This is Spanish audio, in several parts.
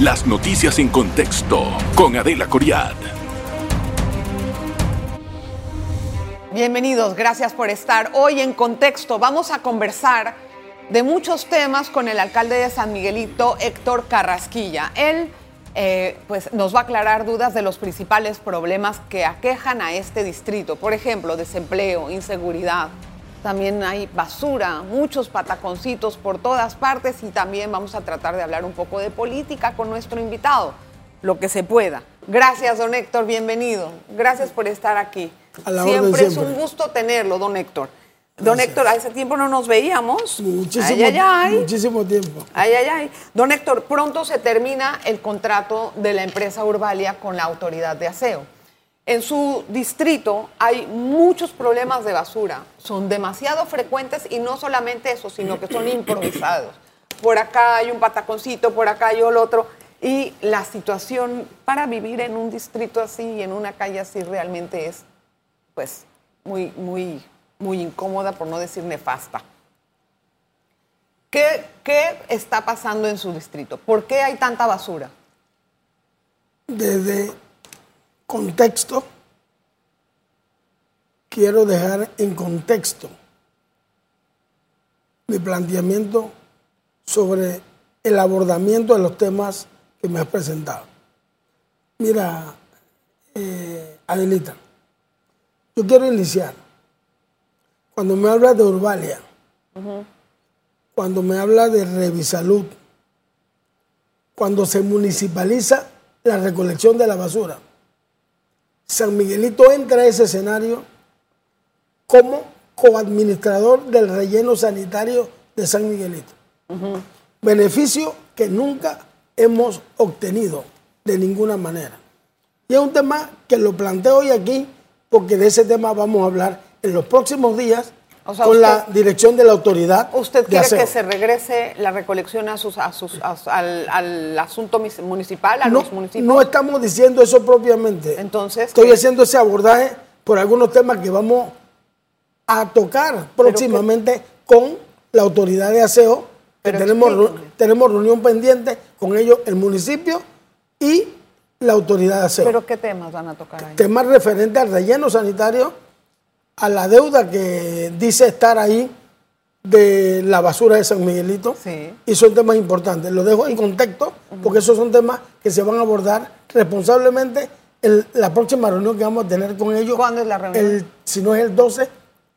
Las noticias en contexto con Adela Coriad. Bienvenidos, gracias por estar. Hoy en contexto vamos a conversar de muchos temas con el alcalde de San Miguelito, Héctor Carrasquilla. Él eh, pues nos va a aclarar dudas de los principales problemas que aquejan a este distrito. Por ejemplo, desempleo, inseguridad, también hay basura, muchos pataconcitos por todas partes y también vamos a tratar de hablar un poco de política con nuestro invitado, lo que se pueda. Gracias, don Héctor, bienvenido. Gracias por estar aquí. siempre, es un gusto tenerlo, don Héctor. Don Héctor, hace tiempo no nos veíamos. Muchísimo, muchísimo tiempo. Ay, ay, ay. Don Héctor, pronto se termina el contrato de la empresa Urbalia con la autoridad de aseo. En su distrito hay muchos problemas de basura, son demasiado frecuentes y no solamente eso, sino que son improvisados. Por acá hay un pataconcito, por acá hay el otro. Y la situación para vivir en un distrito así, en una calle así, realmente es pues muy, muy, muy incómoda, por no decir nefasta. ¿Qué, ¿Qué está pasando en su distrito? ¿Por qué hay tanta basura? Desde contexto, quiero dejar en contexto mi planteamiento sobre el abordamiento de los temas que me has presentado. Mira, eh, Adelita, yo quiero iniciar. Cuando me habla de Urbalia, cuando me habla de Revisalud, cuando se municipaliza la recolección de la basura, San Miguelito entra a ese escenario como coadministrador del relleno sanitario de San Miguelito. Beneficio que nunca hemos obtenido de ninguna manera. Y es un tema que lo planteo hoy aquí porque de ese tema vamos a hablar en los próximos días con la dirección de la autoridad. ¿Usted quiere que se regrese la recolección a sus, al, asunto municipal, a no, los municipios? No estamos diciendo eso propiamente. Entonces. Estoy haciendo ese abordaje por algunos temas que vamos a tocar próximamente con la autoridad de aseo. Que tenemos, tenemos reunión pendiente con ellos, el municipio y la autoridad de aseo. ¿Pero qué temas van a tocar ahí? Temas referentes al relleno sanitario a la deuda que dice estar ahí de la basura de San Miguelito. Y son temas importantes. Lo dejo en contexto porque esos son temas que se van a abordar responsablemente en la próxima reunión que vamos a tener con ellos. ¿Cuándo es la reunión? si no es el 12,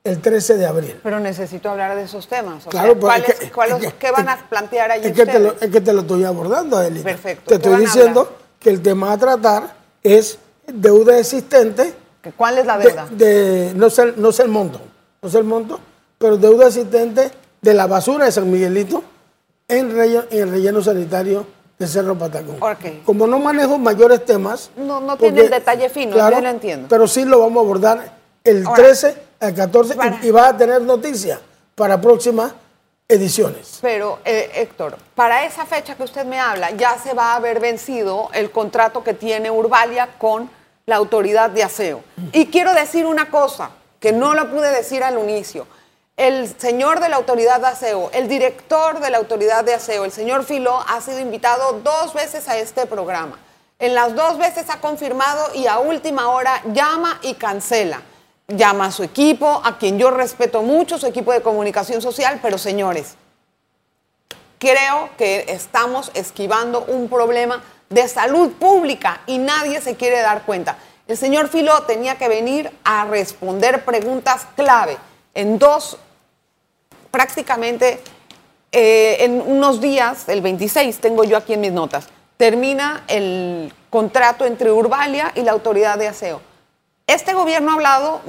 el 13 de abril. Pero necesito hablar de esos temas. claro, sea, ¿qué van a plantear ahí es que, te lo, es que te lo estoy abordando, Adelita. Perfecto. Te estoy diciendo que el tema a tratar es deuda existente ¿Cuál es la deuda? De, no, sé, no sé el monto, no sé el monto, pero deuda existente de la basura de San Miguelito en, el relleno sanitario de Cerro Patacón. Como no manejo mayores temas. No, no tiene el detalle fino, yo lo entiendo. Pero sí lo vamos a abordar el 13 al 14 y, va a tener noticias para próximas ediciones. Pero, eh, Héctor, para esa fecha que usted me habla, ya se va a haber vencido el contrato que tiene Urbalia con la autoridad de aseo. Y quiero decir una cosa que no lo pude decir al inicio. El señor de la autoridad de aseo, el director de la autoridad de aseo, el señor Filó, ha sido invitado dos veces a este programa. En las dos veces ha confirmado y a última hora llama y cancela. Llama a su equipo, a quien yo respeto mucho, su equipo de comunicación social, pero señores, creo que estamos esquivando un problema de salud pública y nadie se quiere dar cuenta. El señor Filó tenía que venir a responder preguntas clave en dos, prácticamente eh, en unos días, el 26, tengo yo aquí en mis notas, termina el contrato entre Urbalia y la autoridad de aseo. Este gobierno ha hablado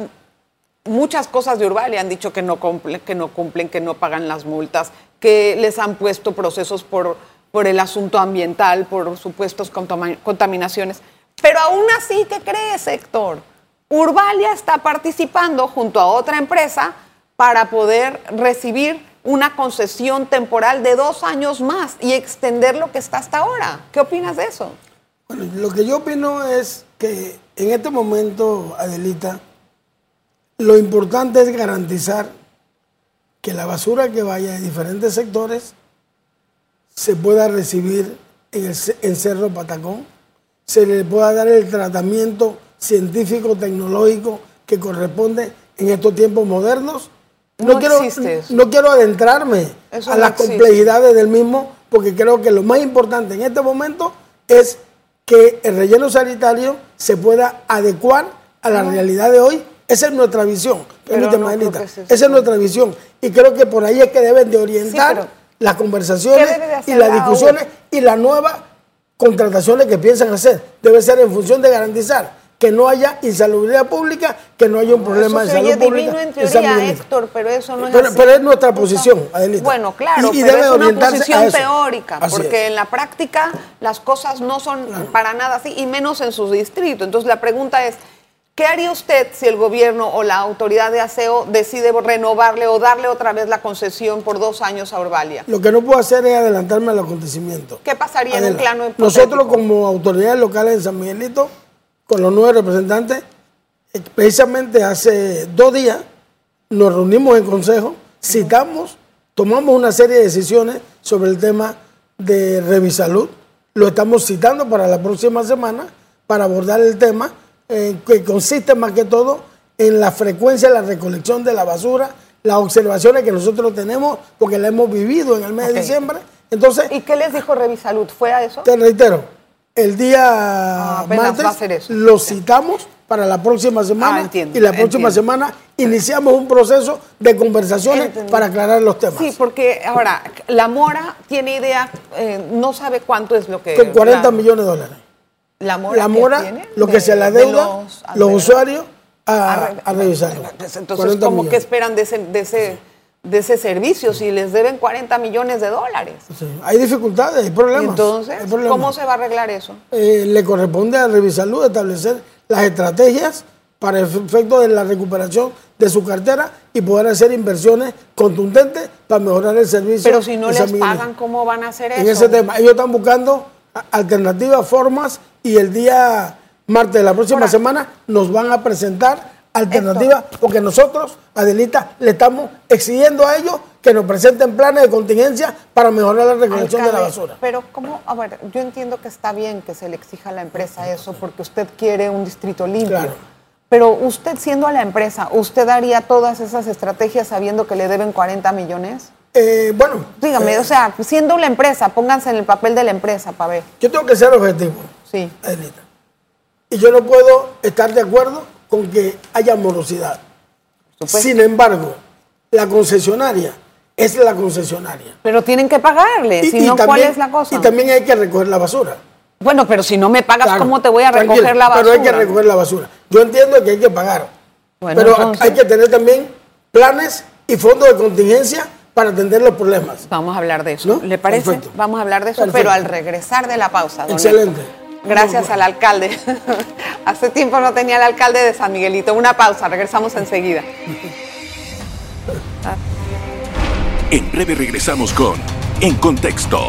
muchas cosas de Urbalia, han dicho que no cumplen, que no cumplen, que no pagan las multas, que les han puesto procesos por por el asunto ambiental, por supuestos contaminaciones. Pero aún así, ¿qué crees, Héctor? Urbalia está participando junto a otra empresa para poder recibir una concesión temporal de dos años más y extender lo que está hasta ahora. ¿Qué opinas de eso? Bueno, lo que yo opino es que en este momento, Adelita, lo importante es garantizar que la basura que vaya de diferentes sectores se pueda recibir en, el, en Cerro Patacón, se le pueda dar el tratamiento científico, tecnológico que corresponde en estos tiempos modernos. No quiero, eso. no quiero adentrarme Eso a no las existe. complejidades del mismo, porque creo que lo más importante en este momento es que el relleno sanitario se pueda adecuar a la realidad de hoy. Esa es nuestra visión. Esa es nuestra visión. Y creo que por ahí es que deben de orientar las conversaciones ¿qué debe de hacer y las la discusiones y las nuevas contrataciones que piensan hacer. Debe ser en función de garantizar que no haya insalubridad pública, que no haya un problema Eso de salud pública. en teoría. Héctor, pero eso no es Pero- así. pero es nuestra posición, Adelita. Bueno, claro, Y- y pero debe es una posición teórica, Así porque es. en la práctica las cosas no son para nada así, y menos en su distrito. Entonces la pregunta es, ¿qué haría usted si el gobierno o la autoridad de aseo decide renovarle o darle otra vez la concesión por dos años a Orbalia? Lo que no puedo hacer es adelantarme al acontecimiento. ¿Qué pasaría en un Adela, plano hipotético? Nosotros como autoridades locales en San Miguelito, con los nueve representantes, eh, precisamente hace dos días nos reunimos en consejo, citamos, tomamos una serie de decisiones sobre el tema de Revisalud. Lo estamos citando para la próxima semana para abordar el tema eh, que consiste más que todo en la frecuencia de la recolección de la basura, las observaciones que nosotros tenemos, porque la hemos vivido en el mes de diciembre. Entonces, ¿Y qué les dijo Revisalud? ¿Fue a eso? te reitero, el día apenas martes lo citamos para la próxima semana Ah, entiendo, y la próxima entiendo. semana iniciamos un proceso de conversaciones para aclarar los temas. Sí, porque ahora, la Mora tiene idea, eh, no sabe cuánto es lo que... Con 40 la- millones de dólares. La Mora, La que mora, tiene lo que de- se le de adeuda los los, usuarios a, a revisar. Entonces, ¿cómo que esperan de ese, de, ese, de ese servicio si les deben 40 millones de dólares? Hay dificultades, hay problemas. Entonces, hay problemas. ¿cómo se va a arreglar eso? Eh, le corresponde a Revisalud establecer las estrategias para el efecto de la recuperación de su cartera y poder hacer inversiones contundentes para mejorar el servicio. Pero si no les pagan, ¿cómo van a hacer eso? en ese tema. Ellos están buscando alternativas, formas y el día martes de la próxima semana nos van a presentar alternativas porque nosotros, Adelita, le estamos exigiendo a ellos que nos presenten planes de contingencia para mejorar la recolección de la basura. Pero, ¿cómo? A ver, yo entiendo que está bien que se le exija a la empresa eso porque usted quiere un distrito limpio. Claro. Pero usted, siendo la empresa, ¿usted haría todas esas estrategias sabiendo que le deben 40 millones? Eh, bueno, Dígame, eh, o sea, siendo la empresa, pónganse en el papel de la empresa para ver. yo tengo que ser objetivo, Sí. Y yo no puedo estar de acuerdo con que haya morosidad. supuesto. Sin embargo, la concesionaria es la concesionaria. Pero tienen que pagarle, si no, ¿cuál es la cosa? Y también hay que recoger la basura. Bueno, pero si no me pagas, Claro, ¿cómo te voy a recoger la basura? Pero hay que recoger la basura. Yo entiendo que hay que pagar. Bueno, pero entonces- hay que tener también planes y fondos de contingencia para atender los problemas. Vamos a hablar de eso. ¿No? ¿Le parece? Perfecto. Vamos a hablar de eso, Perfecto. pero al regresar de la pausa. don Excelente. Héctor. Gracias al alcalde. Hace tiempo no tenía el alcalde de San Miguelito. Una pausa, regresamos enseguida. En breve regresamos con En Contexto.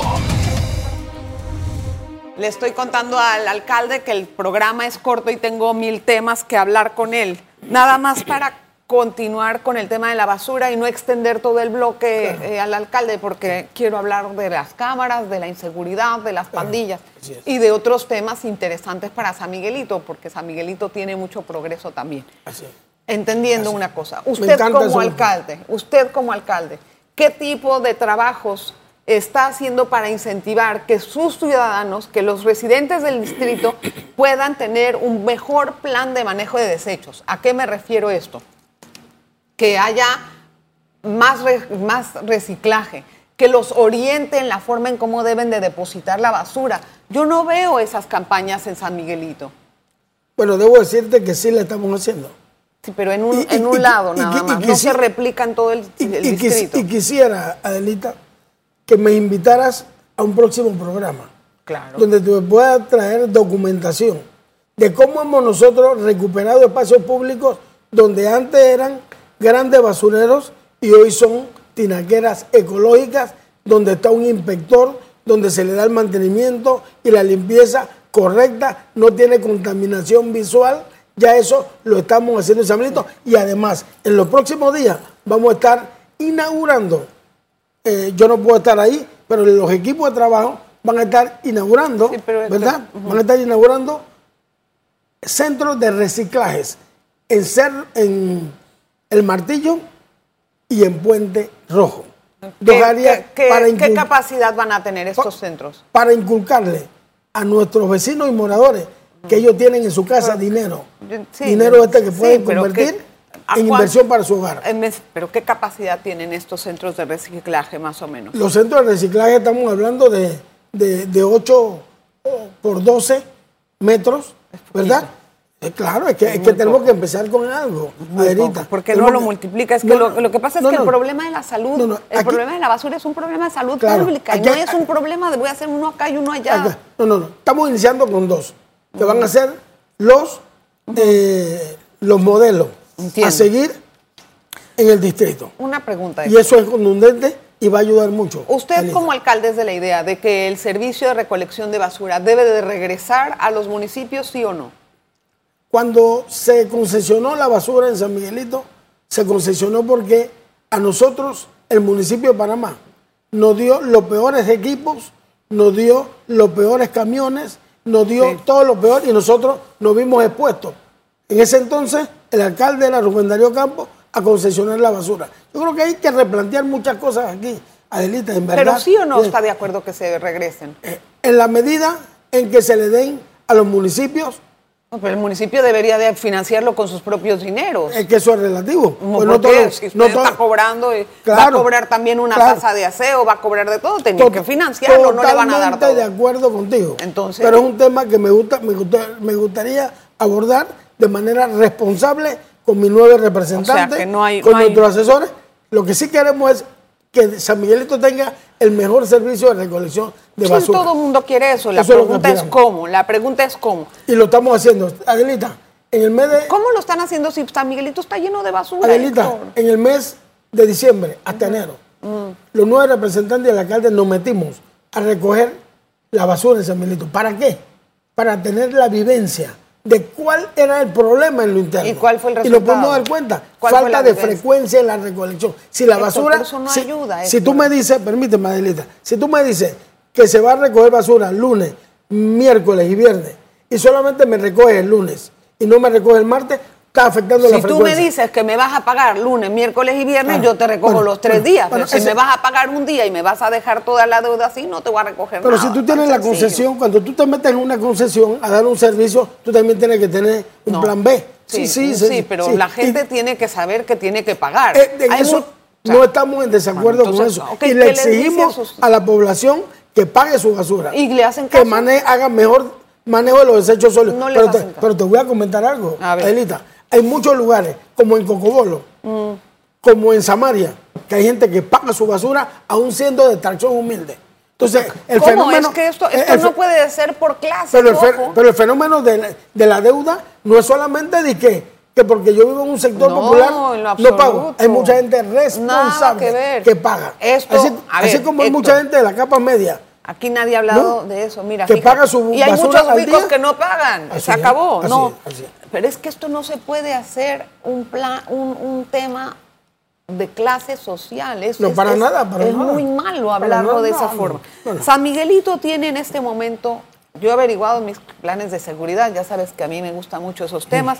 Le estoy contando al alcalde que el programa es corto y tengo mil temas que hablar con él. Nada más para continuar con el tema de la basura y no extender todo el bloque eh, al alcalde, porque quiero hablar de las cámaras, de la inseguridad, de las pandillas y de otros temas interesantes para San Miguelito, porque San Miguelito tiene mucho progreso también. Así es. Entendiendo una cosa, usted como alcalde, usted como alcalde, ¿qué tipo de trabajos está haciendo para incentivar que sus ciudadanos, que los residentes del distrito puedan tener un mejor plan de manejo de desechos? ¿A qué me refiero esto? Que haya más, re- más reciclaje, que los oriente en la forma en cómo deben de depositar la basura. Yo no veo esas campañas en San Miguelito. Bueno, debo decirte que sí la estamos haciendo. Sí, pero en un, Y- en un y- lado y- nada más. no se replica en todo el, Y, el distrito. y quisiera, Adelita, que me invitaras a un próximo programa. Claro. Donde te pueda traer documentación de cómo hemos nosotros recuperado espacios públicos donde antes eran grandes basureros y hoy son tinaqueras ecológicas, donde está un inspector, donde se le da el mantenimiento y la limpieza correcta, no tiene contaminación visual. Ya eso lo estamos haciendo en San Benito. Y además, en los próximos días vamos a estar inaugurando eh, yo no puedo estar ahí, pero los equipos de trabajo van a estar inaugurando, Sí, pero- ¿verdad? Van a estar inaugurando centros de reciclajes en, en El Martillo y en Puente Rojo. ¿Qué, áreas qué- para, qué capacidad van a tener estos centros? para inculcarle a nuestros vecinos y moradores que ellos tienen en su casa dinero. Sí, dinero este que sí, pueden convertir que- ¿a en inversión para su hogar. Pero ¿qué capacidad tienen estos centros de reciclaje más o menos? Los centros de reciclaje estamos hablando de, de, de 8 por 12 metros, ¿verdad? Eh, claro, es que, es que tenemos que empezar con algo, poco, porque no lo que- multiplica. Es que No, lo, que pasa es no, que el problema de la salud, el aquí- problema de la basura es un problema de salud Claro, pública. y no es un problema de voy a hacer uno acá y uno allá. Acá. No, no, no. Estamos iniciando con dos, que van a ser los, eh, los modelos Entiendo. a seguir en el distrito. Una pregunta. Y eso es contundente y va a ayudar mucho. Usted como alcalde es de la idea de que el servicio de recolección de basura debe de regresar a los municipios, sí o no. Cuando se concesionó la basura en San Miguelito, se concesionó porque a nosotros, el municipio de Panamá, nos dio los peores equipos, nos dio los peores camiones, nos dio Sí. todo lo peor y nosotros nos vimos expuestos. En ese entonces, el alcalde era Rubén Darío Campos a concesionar la basura. Yo creo que hay que replantear muchas cosas aquí, Adelita, en verdad. Pero sí o no está de acuerdo que se regresen. eh, En la medida en que se le den a los municipios pero el municipio debería de financiarlo con sus propios dineros. Es que eso es relativo. Pues ¿por no qué? todo- si usted no todo- está cobrando, eh, va a cobrar también una claro. tasa de aseo, va a cobrar de todo, tenía to- que financiarlo, no le van a dar todo. de acuerdo contigo. Entonces- Pero es un tema que me, gusta, me, gusta- me gustaría abordar de manera responsable con mis nueve representantes, que no hay- con no hay- nuestros asesores. Lo que sí queremos es que San Miguelito tenga el mejor servicio de recolección de Sí, basura. todo el mundo quiere eso. La Eso pregunta es cómo. La pregunta es cómo. Y lo estamos haciendo. Adelita, en el mes de... ¿Cómo lo están haciendo si San Miguelito está lleno de basura? Adelita, en el mes de diciembre hasta enero, los nueve representantes del alcalde nos metimos a recoger la basura en San Miguelito. ¿Para qué? Para tener la vivencia de cuál era el problema en lo interno. ¿Y cuál fue el Y nos resultado? podemos dar cuenta. ¿Cuál fue Falta de frecuencia en la recolección. Si la basura... eso no si, ayuda, si tú me dices, permíteme, Adelita, si tú me dices que se va a recoger basura lunes, miércoles y viernes, y solamente me recoge el lunes y no me recoge el martes, está afectando la Si tú me dices que me vas a pagar lunes, miércoles y viernes, Ah, yo te recojo bueno, los tres bueno, días. bueno, pero si me vas a pagar un día y me vas a dejar toda la deuda así, no te voy a recoger Pero nada. si tú tienes la sencillo. concesión, cuando tú te metes en una concesión a dar un servicio, tú también tienes que tener un No. plan B. Sí, sí, pero sí. la gente Y, tiene que saber que tiene que pagar. eh, en Hay eso mu- o sea, no estamos en desacuerdo con eso. y ¿qué le exigimos a sus- a la población que pague su basura. ¿Y le hacen Que caso? mane- haga mejor manejo de los desechos sólidos. No pero, te, pero te voy a comentar algo, A ver. Hay muchos lugares, como en Cocobolo, Mm. como en Samaria, que hay gente que paga su basura aún siendo de extracción humilde. Entonces, el ¿Cómo? fenómeno... es que esto, esto el no puede ser por clase. pero el, fe- ojo. pero el fenómeno de la, de la deuda no es solamente de que, que porque yo vivo en un sector No, popular en no pago. Hay mucha gente responsable que ver. que paga. Esto, así como hay mucha gente de la capa media. Aquí nadie ha hablado ¿No? de eso. Mira, Que paga su Y hay muchos ricos que no pagan. Así Se acabó. así no. así. Pero es que esto no se puede hacer un plan, un, un tema de clase social. Es, No, es- para es- nada, para es nada. muy malo hablarlo nada, de esa no, forma. no. San Miguelito tiene en este momento, yo he averiguado mis planes de seguridad, ya sabes que a mí me gustan mucho esos temas.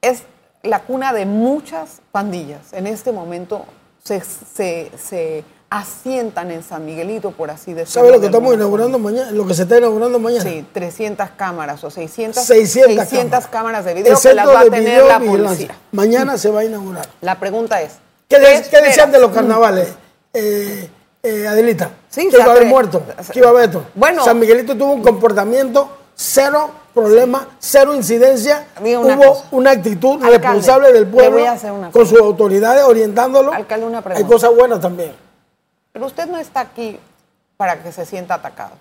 Es la cuna de muchas pandillas. En este momento se, se- se asientan en San Miguelito, por así decirlo. ¿Sabes lo que estamos inaugurando mañana? Lo que se está inaugurando mañana. Sí, 300 cámaras o 600, 600, 600 cámaras de video que las va a de tener la videovigilancia. policía. Mañana se va a inaugurar. La pregunta es, ¿Qué, de- qué decían de los carnavales? Eh, eh, Adelita, Sí, sea, iba a haber muerto, que iba a haber esto. bueno. San Miguelito tuvo un comportamiento cero problema, cero incidencia. Una Hubo cosa. una actitud Alcalde, responsable del pueblo con sus autoridades orientándolo. Alcalde, una Hay cosas buenas también. Pero usted no está aquí para que se sienta atacado.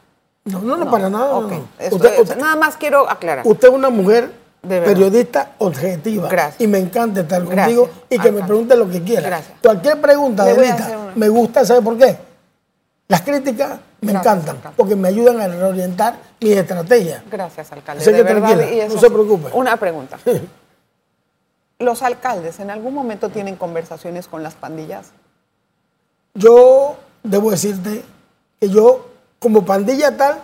No, no, no, para nada. no, Ok, no. esto Usted, es- usted- nada más quiero aclarar. usted es una mujer De periodista objetiva. Gracias. Y me encanta estar Gracias, contigo y que me pregunte lo que quiera. Gracias. Cualquier pregunta, Le voy a Adelita, hacer una. me gusta, ¿sabe por qué? Las críticas me Gracias, encantan alcalde. porque me ayudan a reorientar mis estrategias. Gracias, alcalde. Así de que verdad, tranquila, y eso no se preocupe. Una pregunta. ¿Los alcaldes en algún momento tienen conversaciones con las pandillas? Yo debo decirte que yo, como pandilla tal,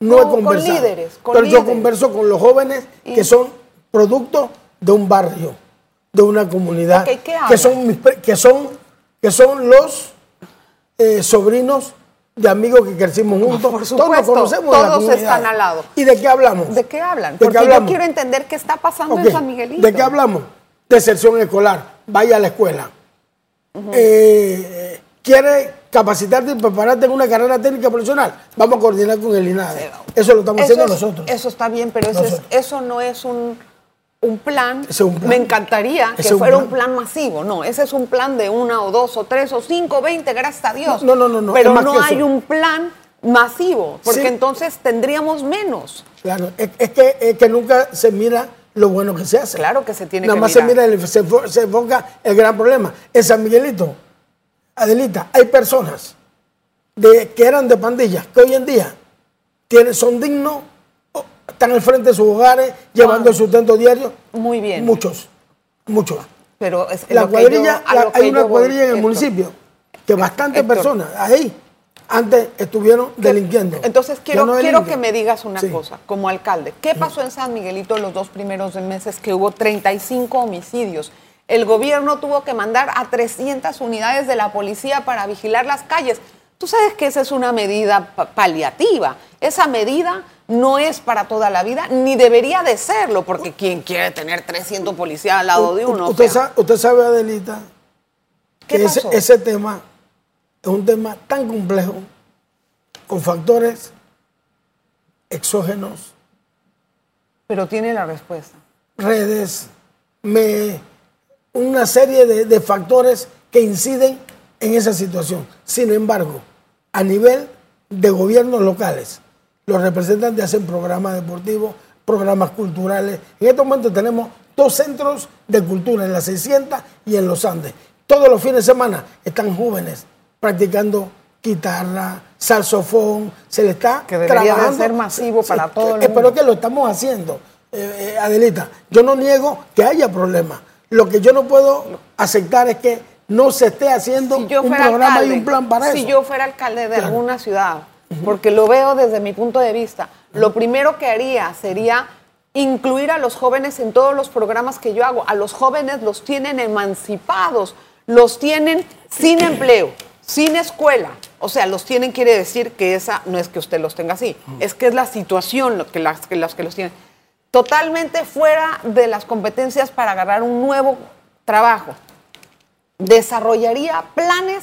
no, he con conversado. líderes, con pero yo converso con los jóvenes que son producto de un barrio, de una comunidad, Ok, ¿qué que son mis que son que son los eh, sobrinos de amigos que crecimos juntos. Por todos nos supuesto, conocemos la todos están al lado. ¿Y de qué hablamos? ¿De qué hablan? ¿De qué Porque yo quiero entender qué está pasando en San Miguelito. ¿De qué hablamos? Deserción escolar. Vaya a la escuela. Eh, ¿Quiere capacitarte y prepararte en una carrera técnica profesional? Vamos a coordinar con el INADE. Eso lo estamos Eso haciendo es- nosotros. Eso está bien, pero eso, es- eso no es un, un plan. Es un plan. Me encantaría que un fuera plan. un plan masivo. No, ese es un plan de una o dos o tres o cinco, veinte, gracias a Dios. No, no, no, no, Pero más no hay un plan masivo, porque Sí. entonces tendríamos menos. Claro, es, es que, es que nunca se mira lo bueno que se hace. Claro que se tiene Nada que más mirar. se mira, el- se enfoca el gran problema. En San Miguelito, Adelita, hay personas de, que eran de pandillas que hoy en día tienen, son dignos, o están al frente de sus hogares, llevando el sustento diario. Muy bien. Muchos, muchos. Pero es La cuadrilla, yo- la- hay una voy, cuadrilla en el Héctor. municipio que bastantes Héctor. personas ahí antes estuvieron delinquiendo. Entonces quiero, no quiero que me digas una Sí. cosa, como alcalde. ¿Qué pasó en San Miguelito los dos primeros meses que hubo 35 homicidios? El gobierno tuvo que mandar a 300 unidades de la policía para vigilar las calles. Tú sabes que esa es una medida pa- paliativa. Esa medida no es para toda la vida, ni debería de serlo, porque ¿quién quiere tener 300 policías al lado de uno? O Usted, sea, sabe, usted sabe, Adelita, ¿Qué que ese, ese tema es un tema tan complejo, con factores exógenos, Pero tiene la respuesta. redes, me- una serie de, de factores que inciden en esa situación. Sin embargo, a nivel de gobiernos locales, los representantes hacen programas deportivos, programas culturales. En este momento tenemos dos centros de cultura, en la 600 y en los Andes. Todos los fines de semana están jóvenes practicando guitarra, saxofón, se le está Que debería de trabajando. ser masivo para todo el eh, Pero mundo. que lo estamos haciendo, eh, eh, Adelita. Yo no niego que haya problemas. Lo que yo no puedo aceptar es que no se esté haciendo si un programa alcalde, y un plan para si eso. yo fuera alcalde de Claro. alguna ciudad, porque lo veo desde mi punto de vista, lo primero que haría sería incluir a los jóvenes en todos los programas que yo hago. A los jóvenes los tienen emancipados, los tienen sin empleo, sin escuela. O sea, los tienen quiere decir que esa no es que usted los tenga así, es que es la situación que las que, las que los tienen. Totalmente fuera de las competencias para agarrar un nuevo trabajo desarrollaría planes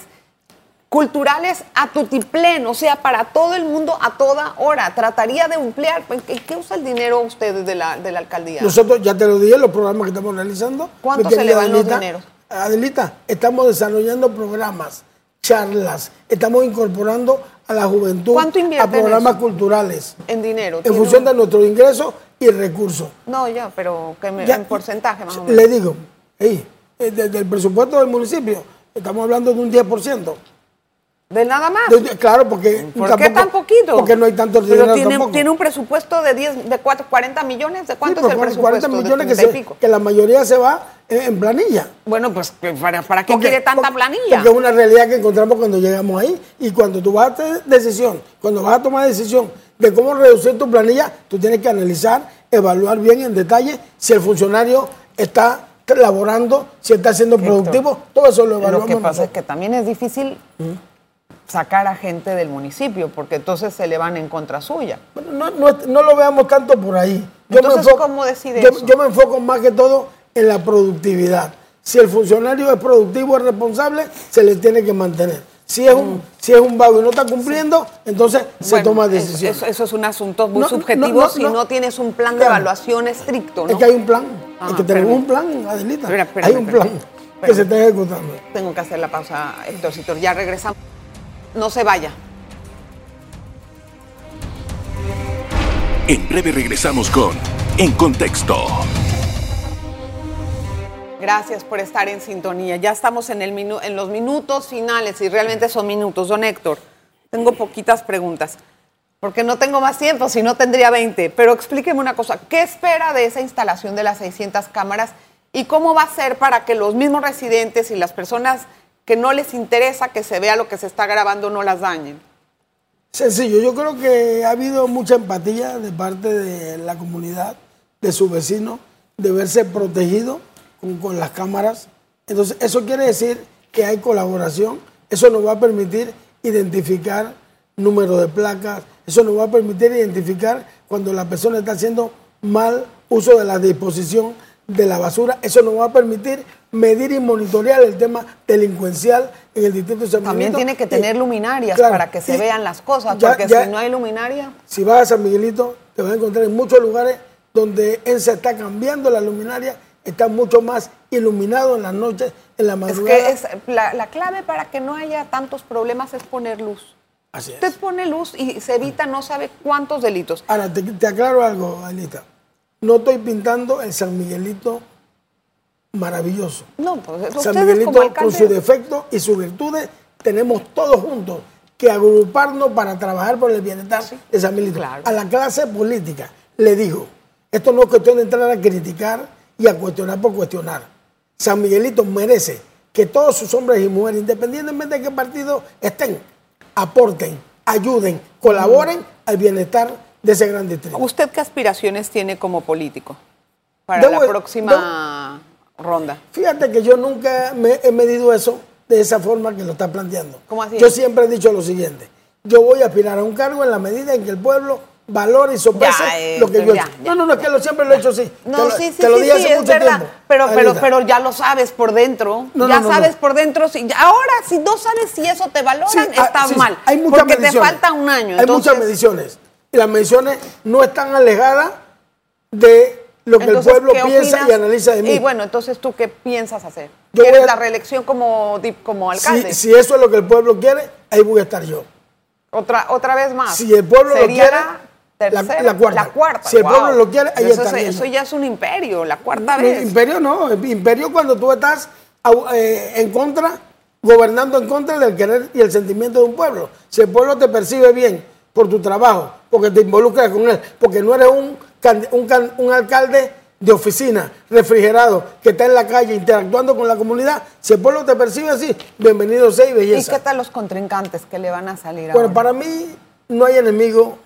culturales a tutiplén, o sea, para todo el mundo a toda hora. Trataría de emplear, ¿en qué, qué usa el dinero ustedes de la, de la alcaldía? Nosotros, ya te lo dije, los programas que estamos realizando. ¿Cuánto se le van los dineros? Adelita, estamos desarrollando programas, charlas, estamos incorporando a la juventud ¿Cuánto a en programas culturales en dinero. en ¿tiene función un- de nuestros ingresos y recursos. No, ya, pero que me- Ya, en porcentaje más o menos. Le digo, ey, eh, desde el presupuesto del municipio, estamos hablando de un 10%. De nada más. De- claro, porque ¿Por qué tan poquito? Porque no hay tanto Pero dinero tiene, tampoco. tiene un presupuesto de 10, de cuatro- 40 millones. ¿De Sí, cuánto pero es el cuarenta- presupuesto? 40 De millones que, 30 y se- pico. que la mayoría se va en, en planilla. Bueno, pues ¿para, para qué Porque- quiere tanta porque- planilla? Porque es una realidad que encontramos cuando llegamos ahí. Y cuando tú vas a tener decisión, cuando vas a tomar decisión de cómo reducir tu planilla, tú tienes que analizar, evaluar bien en detalle si el funcionario está laborando, si está siendo productivo, todo eso lo evaluamos. Lo que pasa es que también es difícil sacar a gente del municipio, porque entonces se le van en contra suya. Bueno, no, no- no lo veamos tanto por ahí. Entonces, ¿cómo decide yo, eso? yo me enfoco más que todo en la productividad. Si el funcionario es productivo, es responsable, se le tiene que mantener. Si es un, si es un vago y no está cumpliendo, entonces se Mm. Bueno, toma decisión. Eso, eso es un asunto muy No, subjetivo no, no, si no. no, tienes un plan de Claro. evaluación estricto, ¿no? Es que hay un plan. Ajá, es que tenemos un plan, Adelita. Espera, hay un plan que se está ejecutando. Tengo que hacer la pausa, Héctorcito. Ya regresamos. No se vaya. En breve regresamos con En Contexto. Gracias por estar en sintonía. Ya estamos en, el minu- en los minutos finales y realmente son minutos. Don Héctor, tengo poquitas preguntas. Porque no tengo más tiempo, si no tendría 20. Pero explíqueme una cosa. ¿Qué espera de esa instalación de las 600 cámaras y cómo va a ser para que los mismos residentes y las personas que no les interesa que se vea lo que se está grabando no las dañen? Sencillo, yo creo que ha habido mucha empatía de parte de la comunidad, de sus vecinos, de verse protegido con, con las cámaras. Entonces, eso quiere decir que hay colaboración, eso nos va a permitir identificar número de placas, eso nos va a permitir identificar cuando la persona está haciendo mal uso de la disposición de la basura, eso nos va a permitir medir y monitorear el tema delincuencial en el distrito de San También Miguelito. tiene que Y- tener luminarias claro, para que se vean las cosas, ya- porque ya- si no hay luminaria, Si vas a San Miguelito, te vas a encontrar en muchos lugares donde ENSA está cambiando la luminaria, está mucho más iluminado en las noches, en la es madrugada. que es la, la clave para que no haya tantos problemas es poner luz. Así Usted es. pone luz y se evita no sabe cuántos delitos. Ahora, te, te aclaro algo, Anita. No estoy pintando el San Miguelito maravilloso. No, pues San Miguelito como con sus defectos y sus virtudes, tenemos todos juntos que agruparnos para trabajar por el bienestar de San Miguelito. claro. A la clase política le digo, esto no es cuestión de entrar a criticar y a cuestionar por cuestionar. San Miguelito merece que todos sus hombres y mujeres, independientemente de qué partido estén, aporten, ayuden, colaboren al bienestar de ese gran distrito. ¿usted qué aspiraciones tiene como político para Debo- la próxima ronda? Fíjate que yo nunca me he medido eso de esa forma que lo está planteando. ¿Cómo así? Yo siempre he dicho lo siguiente. Yo voy a aspirar a un cargo en la medida en que el pueblo valore y sopese Ya, eh, lo que yo he ya, hecho. ya. No, no, no, es que lo, siempre lo he hecho así. No, te sí, sí, te lo sí, dije sí, hace es mucho verdad. tiempo. Pero, pero, pero ya lo sabes por dentro. No, ya no, sabes por dentro. Si, ahora, si no sabes si eso te valoran, ah, está mal. Hay muchas porque te falta un año. Hay entonces- muchas mediciones. Y las mediciones no están alejadas de lo que entonces, el pueblo ¿qué piensa opinas? y analiza de mí. Y bueno, entonces, ¿tú qué piensas hacer? Yo ¿Quieres a- la reelección como, como alcalde? si, si eso es lo que el pueblo quiere, ahí voy a estar yo. Otra, otra vez más. Si el pueblo lo quiere, la- tercera, la cuarta. La cuarta. Si el pueblo lo quiere, ahí eso, eso ya es un imperio, la cuarta No, vez. Imperio no, imperio cuando tú estás eh, en contra, gobernando en contra del querer y el sentimiento de un pueblo. Si el pueblo te percibe bien por tu trabajo, porque te involucras con él, porque no eres un, un, un alcalde de oficina, refrigerado, que está en la calle interactuando con la comunidad, si el pueblo te percibe así, bienvenido sea y ¿Y belleza. qué tal los contrincantes que le van a salir Bueno, ahora? para mí no hay enemigo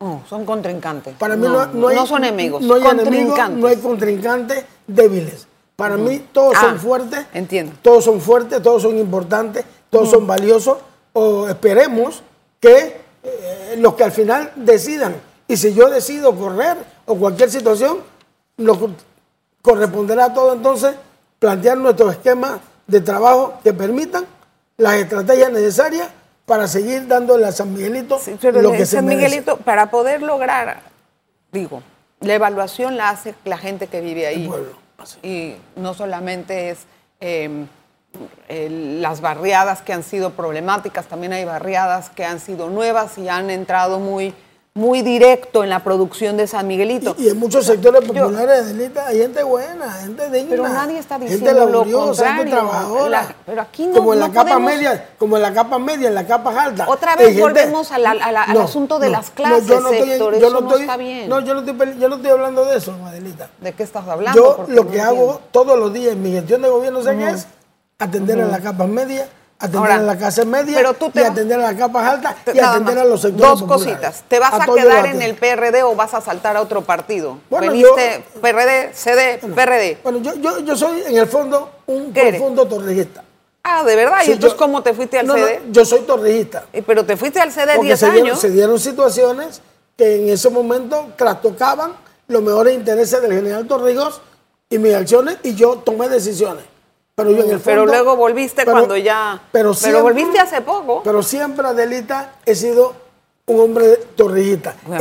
No, son contrincantes. Para mí no, no hay, son enemigos, no hay enemigos, contrincantes. no hay contrincantes débiles. Para mí todos Ah, son fuertes. entiendo. Todos son fuertes, todos son importantes, todos son valiosos. O esperemos que eh, los que al final decidan. Y si yo decido correr o cualquier situación, nos corresponderá a todo entonces plantear nuestros esquemas de trabajo que permitan las estrategias necesarias para seguir dándole a San Miguelito Sí, lo que se San merece. Miguelito, para poder lograr, digo, la evaluación la hace la gente que vive ahí. El pueblo, así. Y no solamente es eh, el- las barriadas que han sido problemáticas, también hay barriadas que han sido nuevas y han entrado muy, muy directo en la producción de San Miguelito. Y en muchos sectores populares, Adelita, hay gente buena, gente digna. Pero nadie está gente diciendo lo laboriosa, gente contrario. trabajadora. La- pero aquí no- como en la no capa podemos- media, como en la capa media, en la capa alta. Otra vez gente- volvemos a la- a la- al asunto de las clases, yo no estoy, yo no estoy- está bien. No, yo no estoy, yo no estoy hablando de eso, Adelita. ¿De qué estás hablando? Yo Porque lo que hago todos los días en mi gestión de gobierno, ¿sé qué es? Atender a la capa media, atender Ahora, a la clase media pero tú te y atender a las capas altas y atender más. a los sectores Dos populares. cositas. ¿Te vas a, quedar en el. PRD o vas a saltar a otro partido? Bueno, Veniste PRD, CD, PRD. Bueno, yo, yo, yo soy en el fondo un profundo torrijista. Ah, ¿de verdad? Sí, ¿Y entonces cómo te fuiste al No, no, CD? yo soy torrijista. Eh, Pero te fuiste al CD Porque 10 se dieron, años. se dieron situaciones que en ese momento trastocaban los mejores intereses del general Torrijos y mis acciones y yo tomé decisiones. Pero yo en el fondo, Pero luego volviste pero- cuando ya. Pero, volviste hace poco. Pero siempre, Adelita, he sido un hombre. Bueno,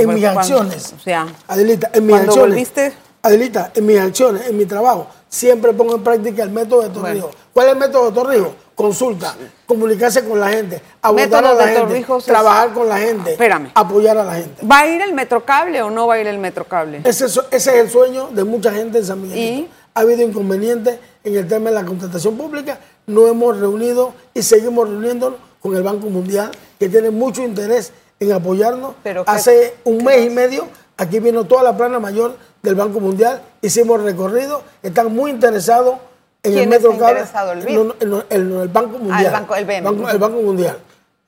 en pues, mis cuando- acciones. o sea, Adelita, en mis acciones. volviste- Adelita, en mis acciones, en mi trabajo, siempre pongo en práctica el método de Torrijos. Bueno. ¿Cuál es el método de Torrijos? Consulta, comunicarse con la gente, abordar a la de gente, Torrijos es- trabajar con la gente, Espérame. apoyar a la gente. ¿Va a ir el Metrocable o no va a ir el Metrocable? Ese, es- ese es el sueño de mucha gente en San Miguelito. ¿Y? Ha habido inconvenientes en el tema de la contratación pública. No hemos reunido y seguimos reuniéndonos con el Banco Mundial, que tiene mucho interés en apoyarnos. Pero ¿qué- Hace un qué mes y medio, aquí vino toda la plana mayor del Banco Mundial, hicimos recorrido, están muy interesados en el ¿Quién Metro Cable, interesado? ¿El el, el- el Banco Mundial. Ah, Banco- el. Banco- el Banco Mundial.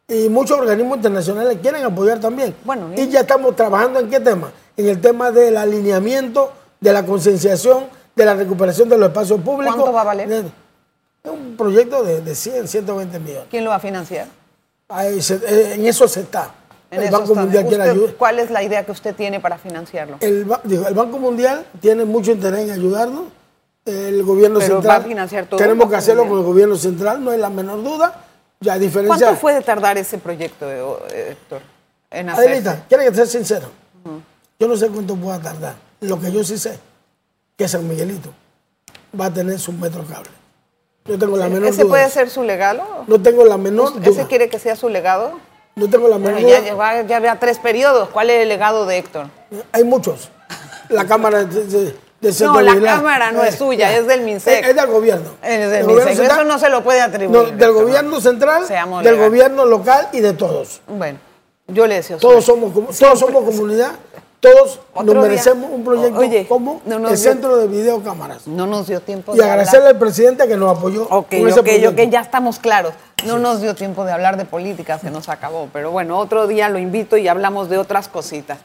y muchos organismos internacionales quieren apoyar también. Bueno, y ya estamos trabajando en qué tema? En el tema del alineamiento, de la concienciación, de la recuperación de los espacios públicos. ¿Cuánto va a valer? Es un proyecto de, de 100, 120 millones. ¿Quién lo va a financiar? Ahí se- eh, en eso se está. En el Banco está. Mundial quiere ayudar. ¿Cuál es la idea que usted tiene para financiarlo? El, ba- digo, el Banco Mundial tiene mucho interés en ayudarnos. El gobierno Pero central. va a financiar todo Tenemos que hacerlo Mundial. con el gobierno central, no hay la menor duda. Ya a diferencia. ¿Cuánto puede tardar ese proyecto, eh, Héctor? En? Adelita, quiero que sea sincero. Yo no sé cuánto pueda tardar. Lo que yo sí sé, que San Miguelito va a tener su metro cable. No tengo la menor ¿Ese duda. puede ser su legado? No tengo la menor ¿Ese duda. quiere que sea su legado? No tengo la menor Bueno, ya duda. lleva, ya vea tres periodos. ¿Cuál es el legado de Héctor? Hay muchos. La Cámara de, de, No, la. Cámara no es suya, es del MINSEC. Es, es del gobierno. Es del gobierno MINSEC. central- Eso no se lo puede atribuir. No, del Héctor, gobierno central, del gobierno local y de todos. Bueno, yo le deseo Todos somos, todos somos comunidad, todos Otro nos día- merecemos un proyecto Oye, como no el dio- Centro de Videocámaras. No nos dio tiempo Y de agradecerle hablar. al presidente que nos apoyó Ok, con ese ya estamos claros. No nos dio tiempo de hablar de política, se nos acabó. Pero bueno, otro día lo invito y hablamos de otras cositas.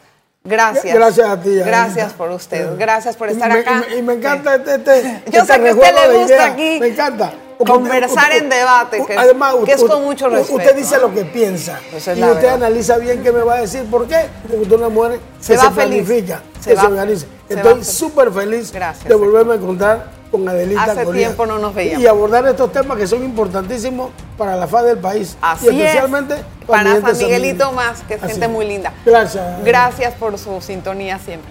Gracias. Gracias a ti. Gracias por usted. Gracias por estar me- acá. Y me, y me encanta este, este, Yo este sé que a usted le gusta aquí Me encanta. Conversar en debate, que es- además, que es con mucho respeto, Usted dice lo que piensa. Y usted verdad. analiza bien qué me va a decir. ¿Por qué? Porque usted una mujer Se se feliz. planifica, Se se organiza. se Estoy súper feliz Gracias, de volverme a encontrar con Adelita Hace Correa. tiempo no nos veíamos. Y abordar estos temas que son importantísimos para la faz del país. Así y especialmente es. Para San Miguelito más, que es Así gente muy linda. Gracias. Gracias por su sintonía siempre.